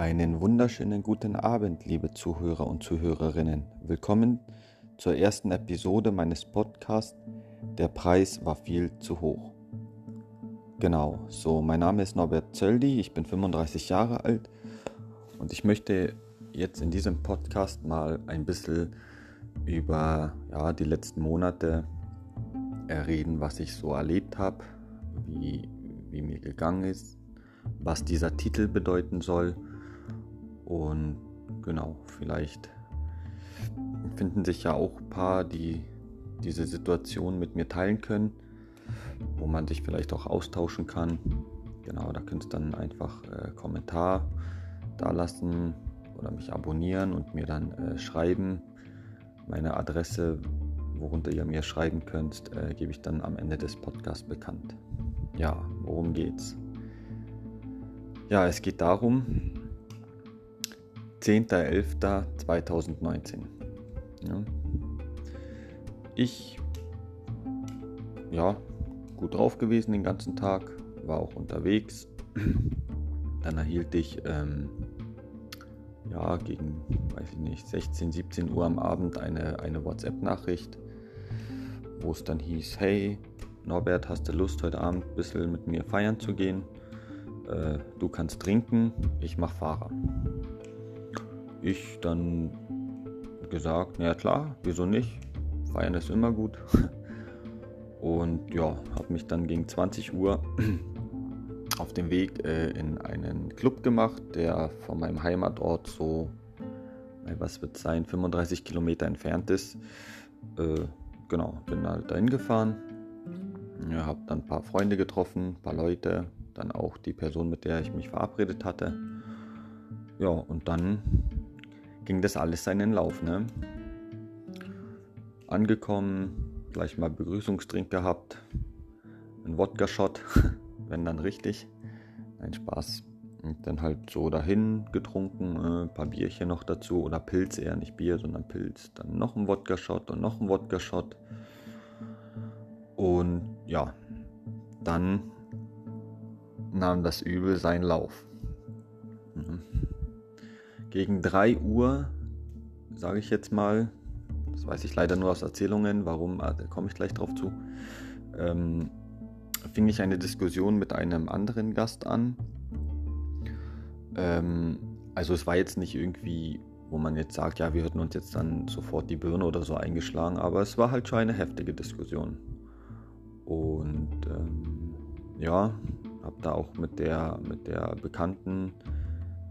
Einen wunderschönen guten Abend, liebe Zuhörer und Zuhörerinnen. Willkommen zur ersten Episode meines Podcasts Der Preis war viel zu hoch. Genau, so, mein Name ist Norbert Zöldi, ich bin 35 Jahre alt und ich möchte jetzt in diesem Podcast mal ein bisschen über ja, die letzten Monate reden, was ich so erlebt habe, wie, wie mir gegangen ist, was dieser Titel bedeuten soll und genau, vielleicht finden sich ja auch ein paar, die diese Situation mit mir teilen können, wo man sich vielleicht auch austauschen kann. Genau, da könnt ihr dann einfach äh, Kommentar da lassen oder mich abonnieren und mir dann äh, schreiben. Meine Adresse, worunter ihr mir schreiben könnt, äh, gebe ich dann am Ende des Podcasts bekannt. Ja, worum geht's? Ja, es geht darum, 10.11.2019. Ja. Ich, ja, gut drauf gewesen den ganzen Tag, war auch unterwegs. Dann erhielt ich, ähm, ja, gegen, weiß ich nicht, 16, 17 Uhr am Abend eine, eine WhatsApp-Nachricht, wo es dann hieß, hey, Norbert, hast du Lust, heute Abend ein bisschen mit mir feiern zu gehen? Äh, du kannst trinken, ich mach Fahrer ich dann gesagt, na ja klar, wieso nicht? Feiern ist immer gut. Und ja, habe mich dann gegen 20 Uhr auf den Weg äh, in einen Club gemacht, der von meinem Heimatort so, was wird sein, 35 Kilometer entfernt ist. Äh, genau, bin halt dahin gefahren. Ja, habe dann ein paar Freunde getroffen, ein paar Leute, dann auch die Person, mit der ich mich verabredet hatte. Ja, und dann ging das alles seinen Lauf. Ne? Angekommen, gleich mal Begrüßungstrink gehabt, ein Wodka-Shot, wenn dann richtig. Ein Spaß. Und dann halt so dahin getrunken, ein paar Bierchen noch dazu oder Pilz eher, nicht Bier, sondern Pilz. Dann noch ein Wodka-Shot und noch ein Wodka-Shot. Und ja, dann nahm das Übel seinen Lauf. Gegen 3 Uhr, sage ich jetzt mal, das weiß ich leider nur aus Erzählungen, warum, ah, da komme ich gleich drauf zu, ähm, fing ich eine Diskussion mit einem anderen Gast an. Ähm, also es war jetzt nicht irgendwie, wo man jetzt sagt, ja, wir hätten uns jetzt dann sofort die Birne oder so eingeschlagen, aber es war halt schon eine heftige Diskussion. Und ähm, ja, habe da auch mit der, mit der Bekannten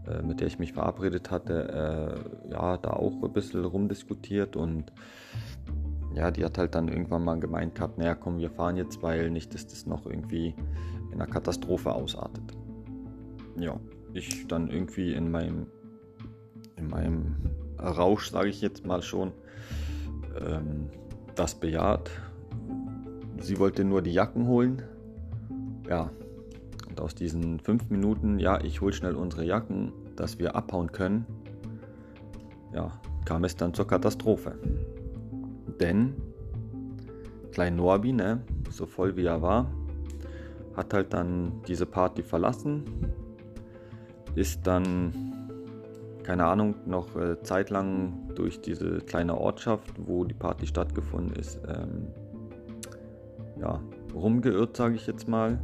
äh, mit der ich mich verabredet hatte, äh, ja, da auch ein bisschen rumdiskutiert und ja, die hat halt dann irgendwann mal gemeint gehabt, naja, komm, wir fahren jetzt, weil nicht, dass das noch irgendwie in einer Katastrophe ausartet. Ja, ich dann irgendwie in meinem, in meinem Rausch, sage ich jetzt mal schon, ähm, das bejaht. Sie wollte nur die Jacken holen. Ja, und aus diesen fünf Minuten, ja, ich hole schnell unsere Jacken, dass wir abhauen können, ja, kam es dann zur Katastrophe. Denn Klein Norbi, ne, so voll wie er war, hat halt dann diese Party verlassen, ist dann, keine Ahnung, noch äh, zeitlang durch diese kleine Ortschaft, wo die Party stattgefunden ist, ähm, ja, rumgeirrt, sage ich jetzt mal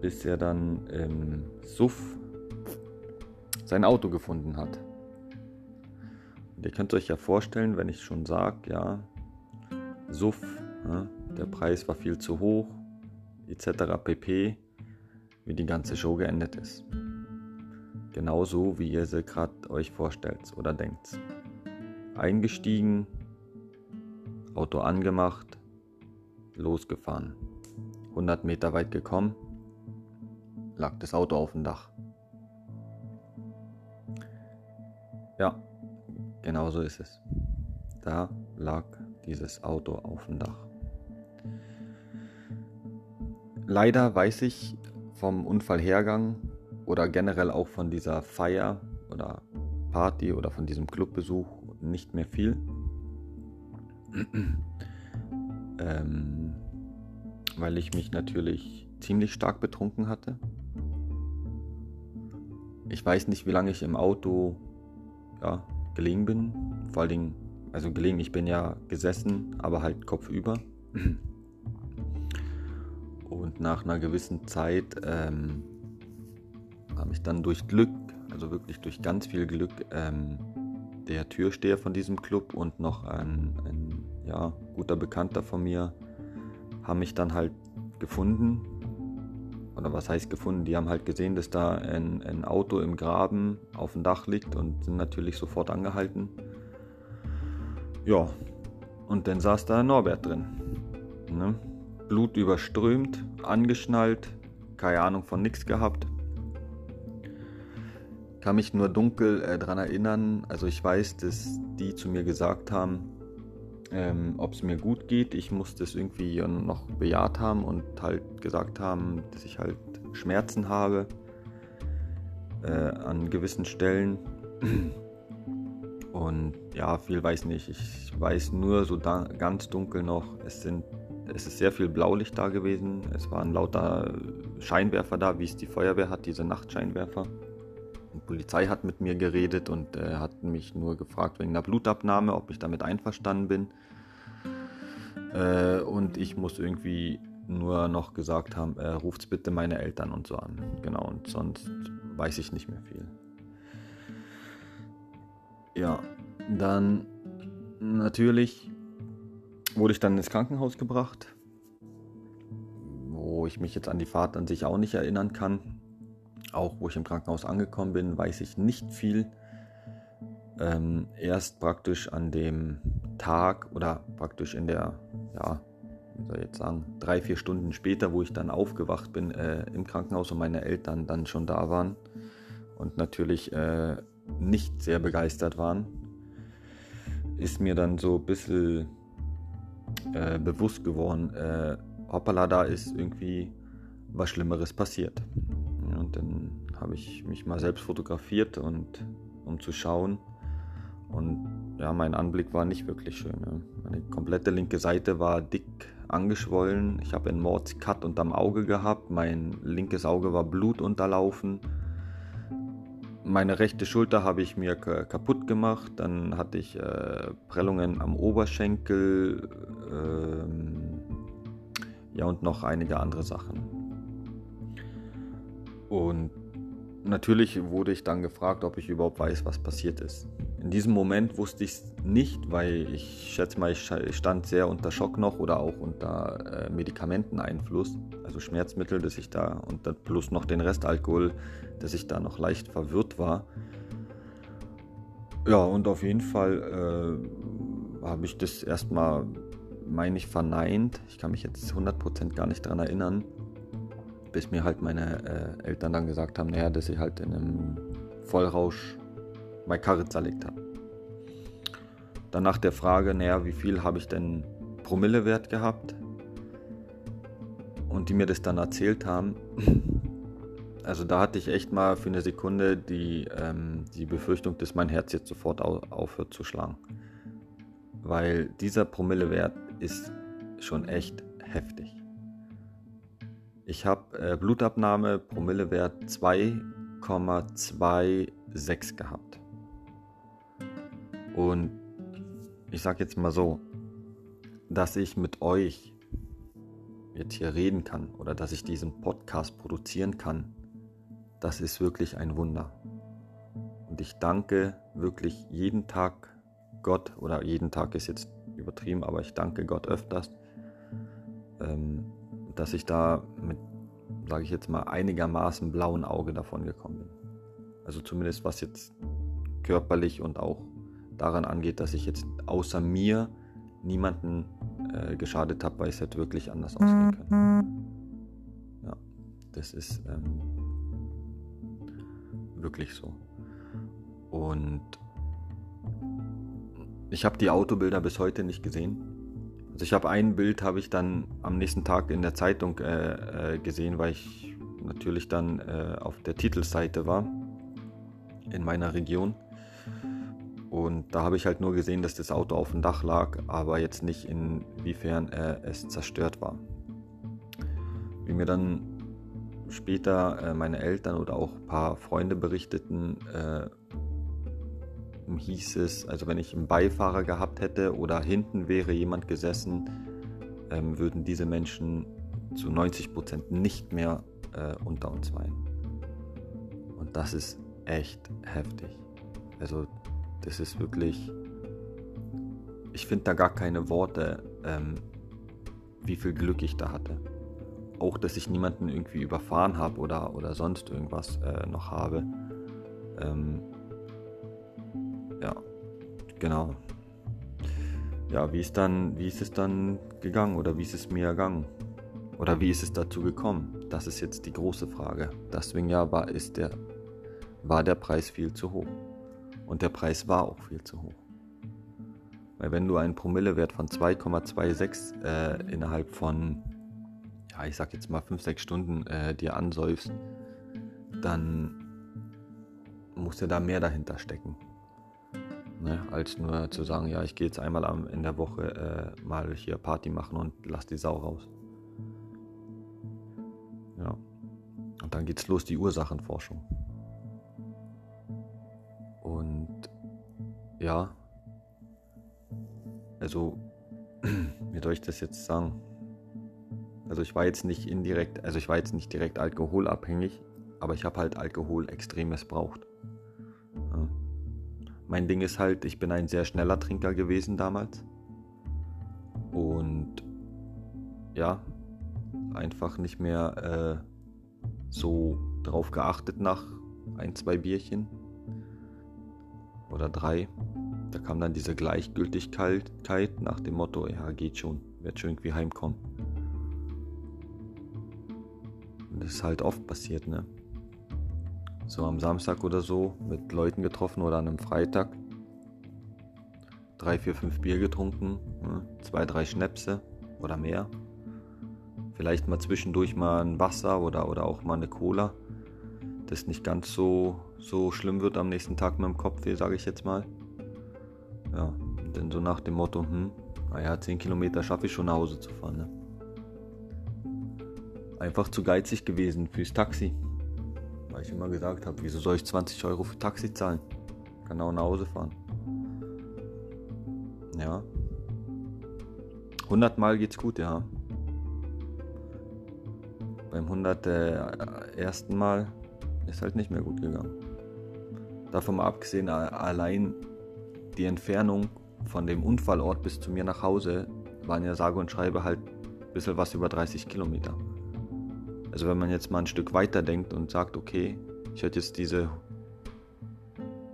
bis er dann im Suff sein Auto gefunden hat. Und ihr könnt euch ja vorstellen, wenn ich schon sage, ja, Suff, ja, der Preis war viel zu hoch, etc. pp, wie die ganze Show geendet ist. Genauso wie ihr sie gerade euch vorstellt oder denkt. Eingestiegen, Auto angemacht, losgefahren. 100 Meter weit gekommen, lag das Auto auf dem Dach. Ja, genau so ist es. Da lag dieses Auto auf dem Dach. Leider weiß ich vom Unfallhergang oder generell auch von dieser Feier oder Party oder von diesem Clubbesuch nicht mehr viel. ähm, weil ich mich natürlich ziemlich stark betrunken hatte. Ich weiß nicht, wie lange ich im Auto ja, gelegen bin. Vor allen Dingen, also gelegen, ich bin ja gesessen, aber halt kopfüber. Und nach einer gewissen Zeit ähm, habe ich dann durch Glück, also wirklich durch ganz viel Glück, ähm, der Türsteher von diesem Club und noch ein, ein ja, guter Bekannter von mir haben mich dann halt gefunden. Oder was heißt gefunden? Die haben halt gesehen, dass da ein, ein Auto im Graben auf dem Dach liegt und sind natürlich sofort angehalten. Ja, und dann saß da Norbert drin. Ne? Blut überströmt, angeschnallt, keine Ahnung von nichts gehabt. Kann mich nur dunkel äh, daran erinnern. Also ich weiß, dass die zu mir gesagt haben, ähm, ob es mir gut geht. Ich musste es irgendwie noch bejaht haben und halt gesagt haben, dass ich halt Schmerzen habe äh, an gewissen Stellen. Und ja, viel weiß nicht. Ich weiß nur so ganz dunkel noch, es sind es ist sehr viel Blaulicht da gewesen. Es waren lauter Scheinwerfer da, wie es die Feuerwehr hat, diese Nachtscheinwerfer. Die Polizei hat mit mir geredet und äh, hat mich nur gefragt wegen einer Blutabnahme, ob ich damit einverstanden bin. Äh, und ich muss irgendwie nur noch gesagt haben, äh, ruft bitte meine Eltern und so an. Genau, und sonst weiß ich nicht mehr viel. Ja, dann natürlich wurde ich dann ins Krankenhaus gebracht, wo ich mich jetzt an die Fahrt an sich auch nicht erinnern kann. Auch wo ich im Krankenhaus angekommen bin, weiß ich nicht viel. Ähm, erst praktisch an dem Tag oder praktisch in der, ja, wie soll ich jetzt sagen, drei, vier Stunden später, wo ich dann aufgewacht bin äh, im Krankenhaus und meine Eltern dann schon da waren und natürlich äh, nicht sehr begeistert waren, ist mir dann so ein bisschen äh, bewusst geworden, äh, hoppala, da ist irgendwie was Schlimmeres passiert. Und dann habe ich mich mal selbst fotografiert und um zu schauen. Und ja, mein Anblick war nicht wirklich schön. Ne? Meine komplette linke Seite war dick angeschwollen. Ich habe einen Mordscut unterm Auge gehabt. Mein linkes Auge war blutunterlaufen. Meine rechte Schulter habe ich mir kaputt gemacht. Dann hatte ich äh, Prellungen am Oberschenkel. Ähm, ja, und noch einige andere Sachen. Und natürlich wurde ich dann gefragt, ob ich überhaupt weiß, was passiert ist. In diesem Moment wusste ich es nicht, weil ich schätze mal, ich stand sehr unter Schock noch oder auch unter äh, Medikamenteneinfluss, also Schmerzmittel, dass ich da und plus noch den Restalkohol, dass ich da noch leicht verwirrt war. Ja, und auf jeden Fall äh, habe ich das erstmal, meine ich, verneint. Ich kann mich jetzt 100% gar nicht daran erinnern bis mir halt meine äh, Eltern dann gesagt haben, naja, dass ich halt in einem Vollrausch meine Karre zerlegt habe. Dann nach der Frage, naja, wie viel habe ich denn Promillewert gehabt? Und die mir das dann erzählt haben, also da hatte ich echt mal für eine Sekunde die, ähm, die Befürchtung, dass mein Herz jetzt sofort au aufhört zu schlagen. Weil dieser Promillewert ist schon echt heftig. Ich habe äh, Blutabnahme, Promillewert 2,26 gehabt. Und ich sage jetzt mal so, dass ich mit euch jetzt hier reden kann oder dass ich diesen Podcast produzieren kann, das ist wirklich ein Wunder. Und ich danke wirklich jeden Tag Gott, oder jeden Tag ist jetzt übertrieben, aber ich danke Gott öfters, ähm, dass ich da sage ich jetzt mal, einigermaßen blauen Auge davon gekommen bin. Also zumindest was jetzt körperlich und auch daran angeht, dass ich jetzt außer mir niemanden äh, geschadet habe, weil es hätte wirklich anders ausgehen können. Ja, das ist ähm, wirklich so. Und ich habe die Autobilder bis heute nicht gesehen. Also ich habe ein Bild, habe ich dann am nächsten Tag in der Zeitung äh, äh, gesehen, weil ich natürlich dann äh, auf der Titelseite war in meiner Region. Und da habe ich halt nur gesehen, dass das Auto auf dem Dach lag, aber jetzt nicht inwiefern äh, es zerstört war. Wie mir dann später äh, meine Eltern oder auch ein paar Freunde berichteten, äh, hieß es, also wenn ich einen Beifahrer gehabt hätte oder hinten wäre jemand gesessen, ähm, würden diese Menschen zu 90 Prozent nicht mehr äh, unter uns weinen. Und das ist echt heftig. Also das ist wirklich, ich finde da gar keine Worte, ähm, wie viel Glück ich da hatte auch, dass ich niemanden irgendwie überfahren habe oder, oder sonst irgendwas äh, noch habe. Ähm, ja, genau. Ja, wie ist dann, wie ist es dann gegangen oder wie ist es mir ergangen? Oder wie ist es dazu gekommen? Das ist jetzt die große Frage. Deswegen ja war, ist der, war der Preis viel zu hoch. Und der Preis war auch viel zu hoch. Weil wenn du einen Promillewert von 2,26 äh, innerhalb von ja, ich sag jetzt mal 5, 6 Stunden äh, dir ansäufst, dann muss ja da mehr dahinter stecken. Ne? Als nur zu sagen, ja, ich gehe jetzt einmal am, in der Woche äh, mal hier Party machen und lass die Sau raus. Ja. Und dann geht's los, die Ursachenforschung. Und ja, also, wie soll ich das jetzt sagen? Also ich war jetzt nicht indirekt, also ich war jetzt nicht direkt alkoholabhängig, aber ich habe halt Alkohol extrem missbraucht. Mein Ding ist halt, ich bin ein sehr schneller Trinker gewesen damals. Und ja, einfach nicht mehr äh, so drauf geachtet nach ein, zwei Bierchen oder drei. Da kam dann diese Gleichgültigkeit nach dem Motto, ja, geht schon, wird schon irgendwie heimkommen. das ist halt oft passiert, ne? So am Samstag oder so mit Leuten getroffen oder an einem Freitag. Drei, vier, fünf Bier getrunken, ne? zwei, drei Schnäpse oder mehr. Vielleicht mal zwischendurch mal ein Wasser oder, oder auch mal eine Cola. Das nicht ganz so, so schlimm wird am nächsten Tag mit dem Kopfweh, sage ich jetzt mal. Ja, denn so nach dem Motto, hm, naja, 10 Kilometer schaffe ich schon nach Hause zu fahren. Ne? einfach zu geizig gewesen fürs Taxi. Weil ich immer gesagt habe, wieso soll ich 20 Euro für Taxi zahlen? Kann auch nach Hause fahren. Ja. 100 Mal geht's gut, ja. Beim 101. Äh, Mal ist halt nicht mehr gut gegangen. Davon mal abgesehen, allein die Entfernung von dem Unfallort bis zu mir nach Hause waren ja sage und schreibe halt ein bisschen was über 30 Kilometer. Also wenn man jetzt mal ein Stück weiter denkt und sagt, okay, ich hätte jetzt diese,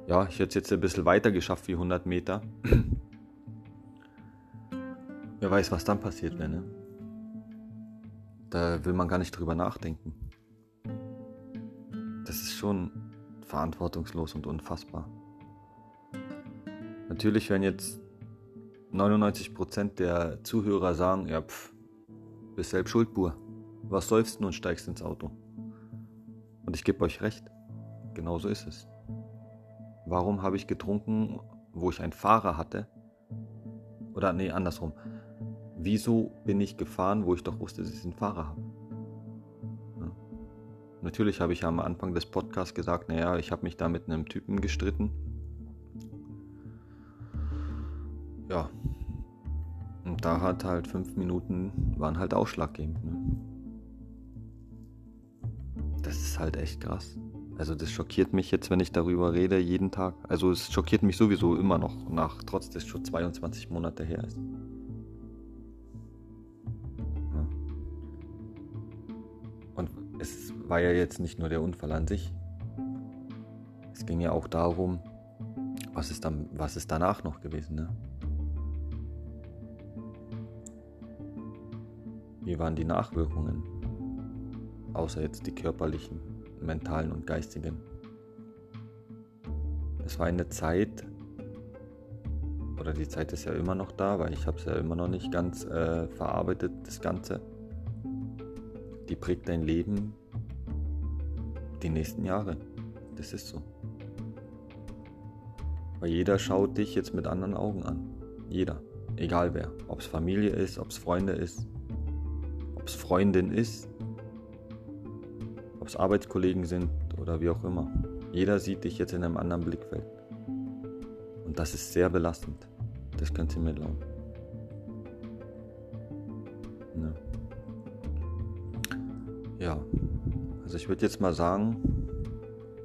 ja, ich hätte es jetzt ein bisschen weiter geschafft wie 100 Meter. Wer weiß, was dann passiert wäre, ne? Da will man gar nicht drüber nachdenken. Das ist schon verantwortungslos und unfassbar. Natürlich, wenn jetzt 99% der Zuhörer sagen, ja, pff, bist selbst schuld, Bur was seufzt und steigst ins Auto. Und ich gebe euch recht, genau so ist es. Warum habe ich getrunken, wo ich einen Fahrer hatte? Oder nee, andersrum. Wieso bin ich gefahren, wo ich doch wusste, dass ich einen Fahrer habe? Ja. Natürlich habe ich am Anfang des Podcasts gesagt, naja, ich habe mich da mit einem Typen gestritten. Ja. Und da hat halt fünf Minuten, waren halt ausschlaggebend. Ne? Ist halt echt krass. Also das schockiert mich jetzt, wenn ich darüber rede, jeden Tag. Also es schockiert mich sowieso immer noch, nach, trotz dass es schon 22 Monate her ist. Und es war ja jetzt nicht nur der Unfall an sich. Es ging ja auch darum, was ist, dann, was ist danach noch gewesen, ne? Wie waren die Nachwirkungen? Außer jetzt die körperlichen, mentalen und geistigen. Es war eine Zeit, oder die Zeit ist ja immer noch da, weil ich habe es ja immer noch nicht ganz äh, verarbeitet, das Ganze. Die prägt dein Leben die nächsten Jahre. Das ist so. Weil jeder schaut dich jetzt mit anderen Augen an. Jeder. Egal wer. Ob es Familie ist, ob es Freunde ist, ob es Freundin ist, ob es Arbeitskollegen sind oder wie auch immer. Jeder sieht dich jetzt in einem anderen Blickfeld. Und das ist sehr belastend. Das könnt ihr mir glauben. Ne? Ja, also ich würde jetzt mal sagen,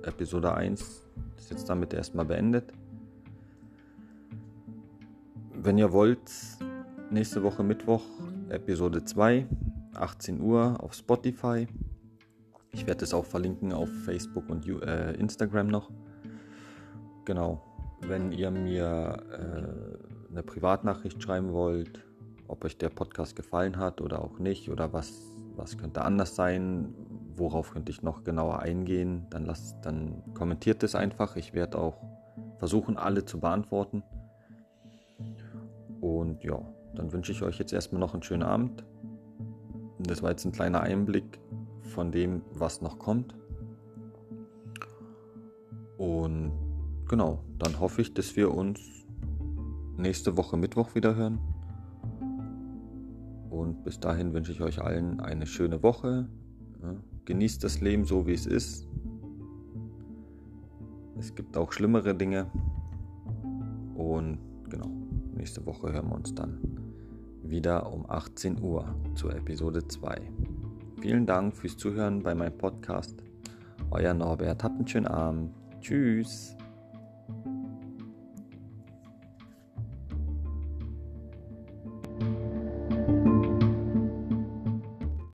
Episode 1 ist jetzt damit erstmal beendet. Wenn ihr wollt, nächste Woche Mittwoch Episode 2, 18 Uhr auf Spotify. Ich werde es auch verlinken auf Facebook und äh, Instagram noch. Genau. Wenn ihr mir äh, eine Privatnachricht schreiben wollt, ob euch der Podcast gefallen hat oder auch nicht, oder was, was könnte anders sein, worauf könnte ich noch genauer eingehen, dann, lasst, dann kommentiert es einfach. Ich werde auch versuchen, alle zu beantworten. Und ja, dann wünsche ich euch jetzt erstmal noch einen schönen Abend. Das war jetzt ein kleiner Einblick von dem, was noch kommt. Und genau, dann hoffe ich, dass wir uns nächste Woche Mittwoch wieder hören. Und bis dahin wünsche ich euch allen eine schöne Woche. Genießt das Leben so, wie es ist. Es gibt auch schlimmere Dinge. Und genau, nächste Woche hören wir uns dann wieder um 18 Uhr zur Episode 2. Vielen Dank fürs Zuhören bei meinem Podcast. Euer Norbert, habt einen schönen Abend. Tschüss.